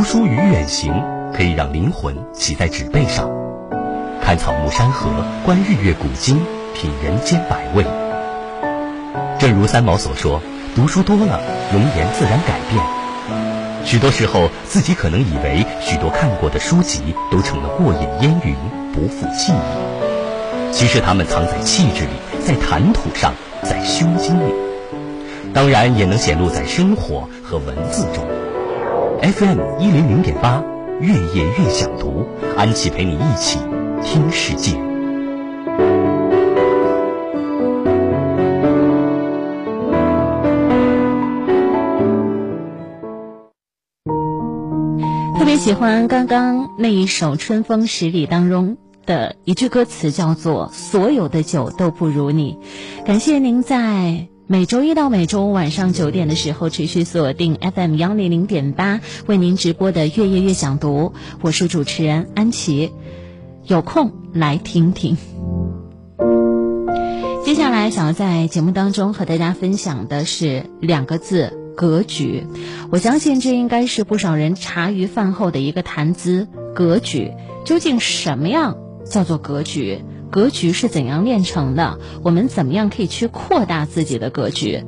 读书与远行可以让灵魂骑在纸背上，看草木山河，观日月古今，品人间百味。正如三毛所说：“读书多了，容颜自然改变。”许多时候，自己可能以为许多看过的书籍都成了过眼烟云，不复记忆。其实，它们藏在气质里，在谈吐上，在胸襟里，当然也能显露在生活和文字中。FM 一零零点八，越夜越想读，安琪陪你一起听世界。特别喜欢刚刚那一首《春风十里》当中的一句歌词，叫做“所有的酒都不如你”。感谢您在每周一到每周五晚上九点的时候持续锁定 FM 幺零零点八为您直播的《月夜越想读》，我是主持人安琪，有空来听听。接下来想要在节目当中和大家分享的是两个字。格局，我相信这应该是不少人茶余饭后的一个谈资。格局究竟什么样叫做格局？格局是怎样炼成的？我们怎么样可以去扩大自己的格局？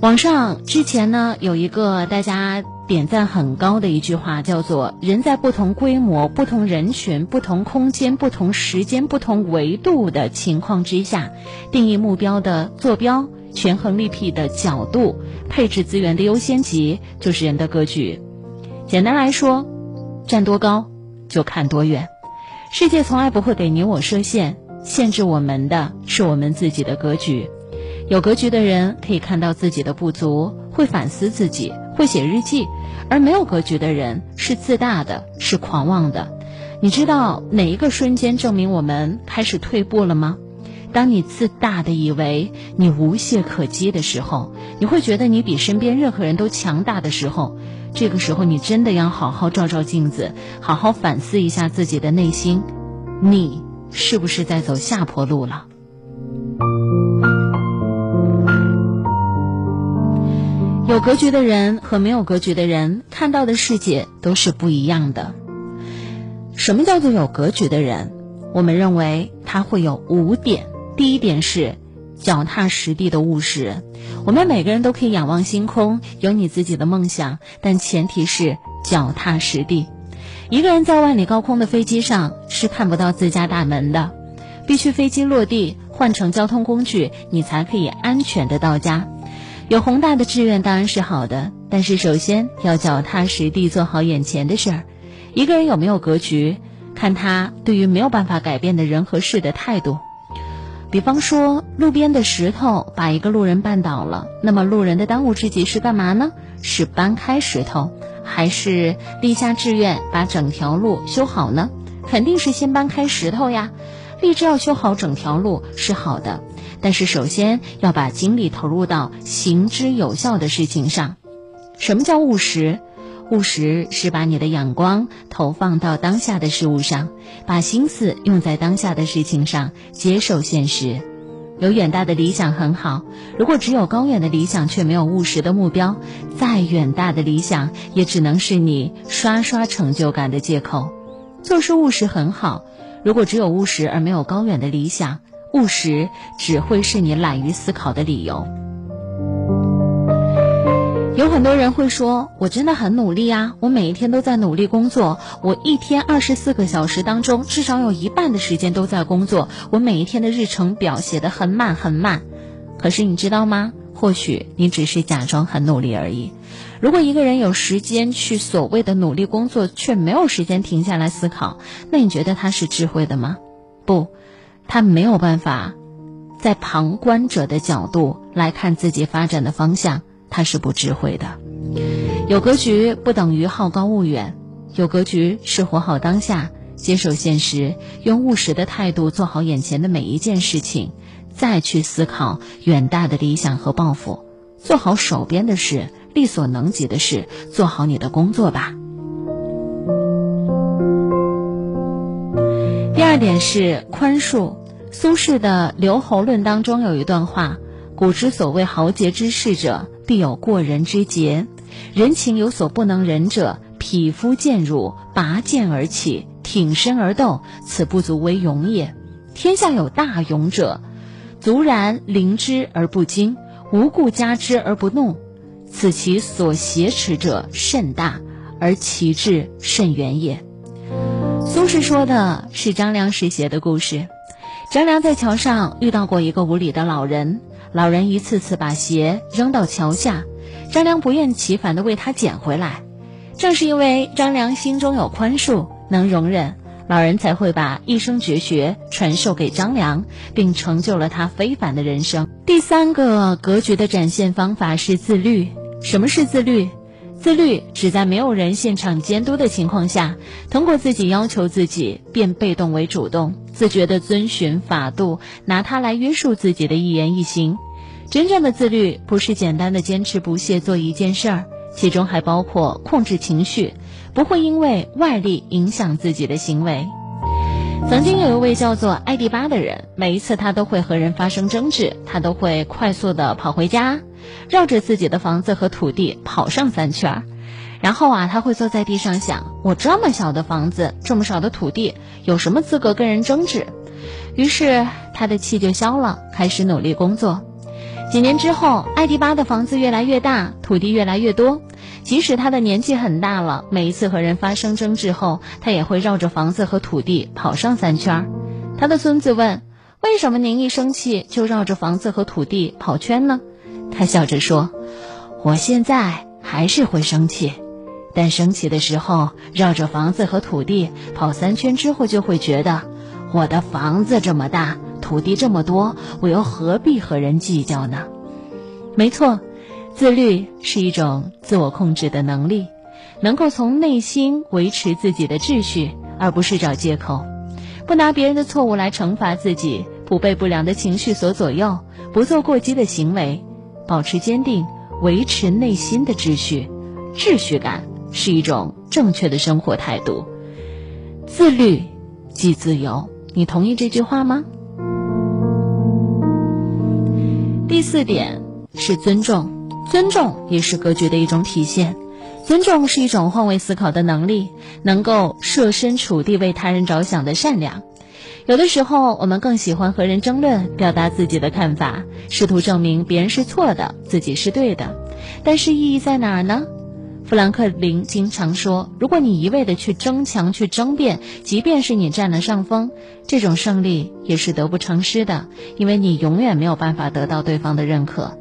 网上之前呢有一个大家点赞很高的一句话，叫做“人在不同规模、不同人群、不同空间、不同时间、不同维度的情况之下，定义目标的坐标。”权衡利弊的角度，配置资源的优先级，就是人的格局。简单来说，站多高就看多远。世界从来不会给你我设限，限制我们的是我们自己的格局。有格局的人可以看到自己的不足，会反思自己，会写日记；而没有格局的人是自大的，是狂妄的。你知道哪一个瞬间证明我们开始退步了吗？当你自大的以为你无懈可击的时候，你会觉得你比身边任何人都强大的时候，这个时候你真的要好好照照镜子，好好反思一下自己的内心，你是不是在走下坡路了？有格局的人和没有格局的人看到的世界都是不一样的。什么叫做有格局的人？我们认为他会有五点。第一点是脚踏实地的务实。我们每个人都可以仰望星空，有你自己的梦想，但前提是脚踏实地。一个人在万里高空的飞机上是看不到自家大门的，必须飞机落地换乘交通工具，你才可以安全的到家。有宏大的志愿当然是好的，但是首先要脚踏实地做好眼前的事儿。一个人有没有格局，看他对于没有办法改变的人和事的态度。比方说，路边的石头把一个路人绊倒了，那么路人的当务之急是干嘛呢？是搬开石头，还是立下志愿把整条路修好呢？肯定是先搬开石头呀。立志要修好整条路是好的，但是首先要把精力投入到行之有效的事情上。什么叫务实？务实是把你的眼光投放到当下的事物上，把心思用在当下的事情上，接受现实。有远大的理想很好，如果只有高远的理想却没有务实的目标，再远大的理想也只能是你刷刷成就感的借口。做事务实很好，如果只有务实而没有高远的理想，务实只会是你懒于思考的理由。很多人会说：“我真的很努力啊，我每一天都在努力工作。我一天二十四个小时当中，至少有一半的时间都在工作。我每一天的日程表写的很满很满。可是你知道吗？或许你只是假装很努力而已。如果一个人有时间去所谓的努力工作，却没有时间停下来思考，那你觉得他是智慧的吗？不，他没有办法在旁观者的角度来看自己发展的方向。”他是不智慧的，有格局不等于好高骛远，有格局是活好当下，接受现实，用务实的态度做好眼前的每一件事情，再去思考远大的理想和抱负，做好手边的事，力所能及的事，做好你的工作吧。第二点是宽恕。苏轼的《留侯论》当中有一段话：“古之所谓豪杰之士者。”必有过人之节，人情有所不能忍者，匹夫见辱，拔剑而起，挺身而斗，此不足为勇也。天下有大勇者，卒然临之而不惊，无故加之而不怒，此其所挟持者甚大，而其志甚远也。苏轼说的是张良时写的故事。张良在桥上遇到过一个无礼的老人，老人一次次把鞋扔到桥下，张良不厌其烦地为他捡回来。正是因为张良心中有宽恕，能容忍，老人才会把一生绝学传授给张良，并成就了他非凡的人生。第三个格局的展现方法是自律。什么是自律？自律只在没有人现场监督的情况下，通过自己要求自己，变被动为主动，自觉地遵循法度，拿它来约束自己的一言一行。真正的自律不是简单的坚持不懈做一件事儿，其中还包括控制情绪，不会因为外力影响自己的行为。曾经有一位叫做艾迪巴的人，每一次他都会和人发生争执，他都会快速的跑回家。绕着自己的房子和土地跑上三圈儿，然后啊，他会坐在地上想：我这么小的房子，这么少的土地，有什么资格跟人争执？于是他的气就消了，开始努力工作。几年之后，艾迪巴的房子越来越大，土地越来越多。即使他的年纪很大了，每一次和人发生争执后，他也会绕着房子和土地跑上三圈儿。他的孙子问：为什么您一生气就绕着房子和土地跑圈呢？他笑着说：“我现在还是会生气，但生气的时候绕着房子和土地跑三圈之后，就会觉得我的房子这么大，土地这么多，我又何必和人计较呢？”没错，自律是一种自我控制的能力，能够从内心维持自己的秩序，而不是找借口，不拿别人的错误来惩罚自己，不被不良的情绪所左右，不做过激的行为。保持坚定，维持内心的秩序，秩序感是一种正确的生活态度。自律即自由，你同意这句话吗？第四点是尊重，尊重也是格局的一种体现。尊重是一种换位思考的能力，能够设身处地为他人着想的善良。有的时候，我们更喜欢和人争论，表达自己的看法，试图证明别人是错的，自己是对的。但是意义在哪儿呢？富兰克林经常说，如果你一味的去争强、去争辩，即便是你占了上风，这种胜利也是得不偿失的，因为你永远没有办法得到对方的认可。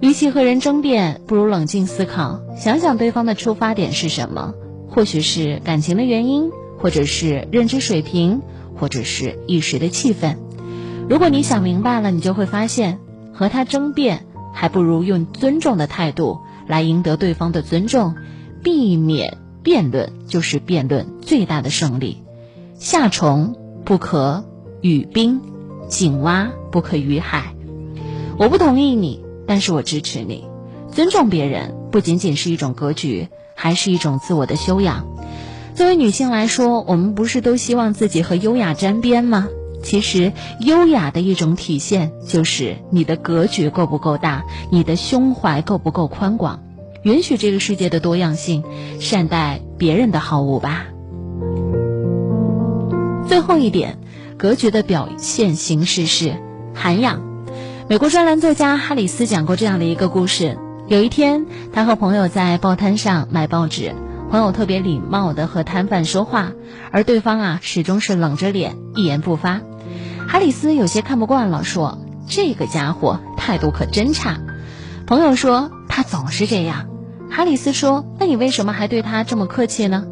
与其和人争辩，不如冷静思考，想想对方的出发点是什么？或许是感情的原因，或者是认知水平。或者是一时的气愤，如果你想明白了，你就会发现，和他争辩还不如用尊重的态度来赢得对方的尊重，避免辩论就是辩论最大的胜利。夏虫不可语冰，井蛙不可语海。我不同意你，但是我支持你。尊重别人不仅仅是一种格局，还是一种自我的修养。作为女性来说，我们不是都希望自己和优雅沾边吗？其实，优雅的一种体现就是你的格局够不够大，你的胸怀够不够宽广，允许这个世界的多样性，善待别人的好恶吧。最后一点，格局的表现形式是涵养。美国专栏作家哈里斯讲过这样的一个故事：有一天，他和朋友在报摊上买报纸。朋友特别礼貌地和摊贩说话，而对方啊始终是冷着脸，一言不发。哈里斯有些看不惯了，说：“这个家伙态度可真差。”朋友说：“他总是这样。”哈里斯说：“那你为什么还对他这么客气呢？”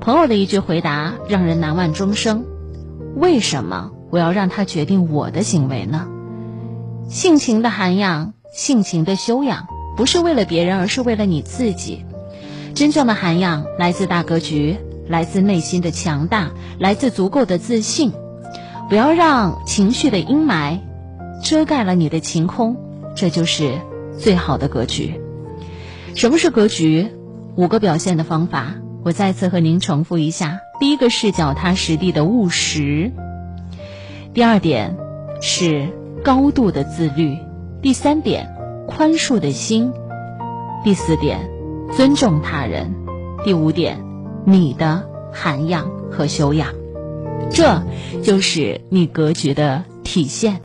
朋友的一句回答让人难忘终生：“为什么我要让他决定我的行为呢？”性情的涵养，性情的修养，不是为了别人，而是为了你自己。真正的涵养来自大格局，来自内心的强大，来自足够的自信。不要让情绪的阴霾遮盖了你的晴空，这就是最好的格局。什么是格局？五个表现的方法，我再次和您重复一下：第一个是脚踏实地的务实；第二点是高度的自律；第三点宽恕的心；第四点。尊重他人。第五点，你的涵养和修养，这就是你格局的体现。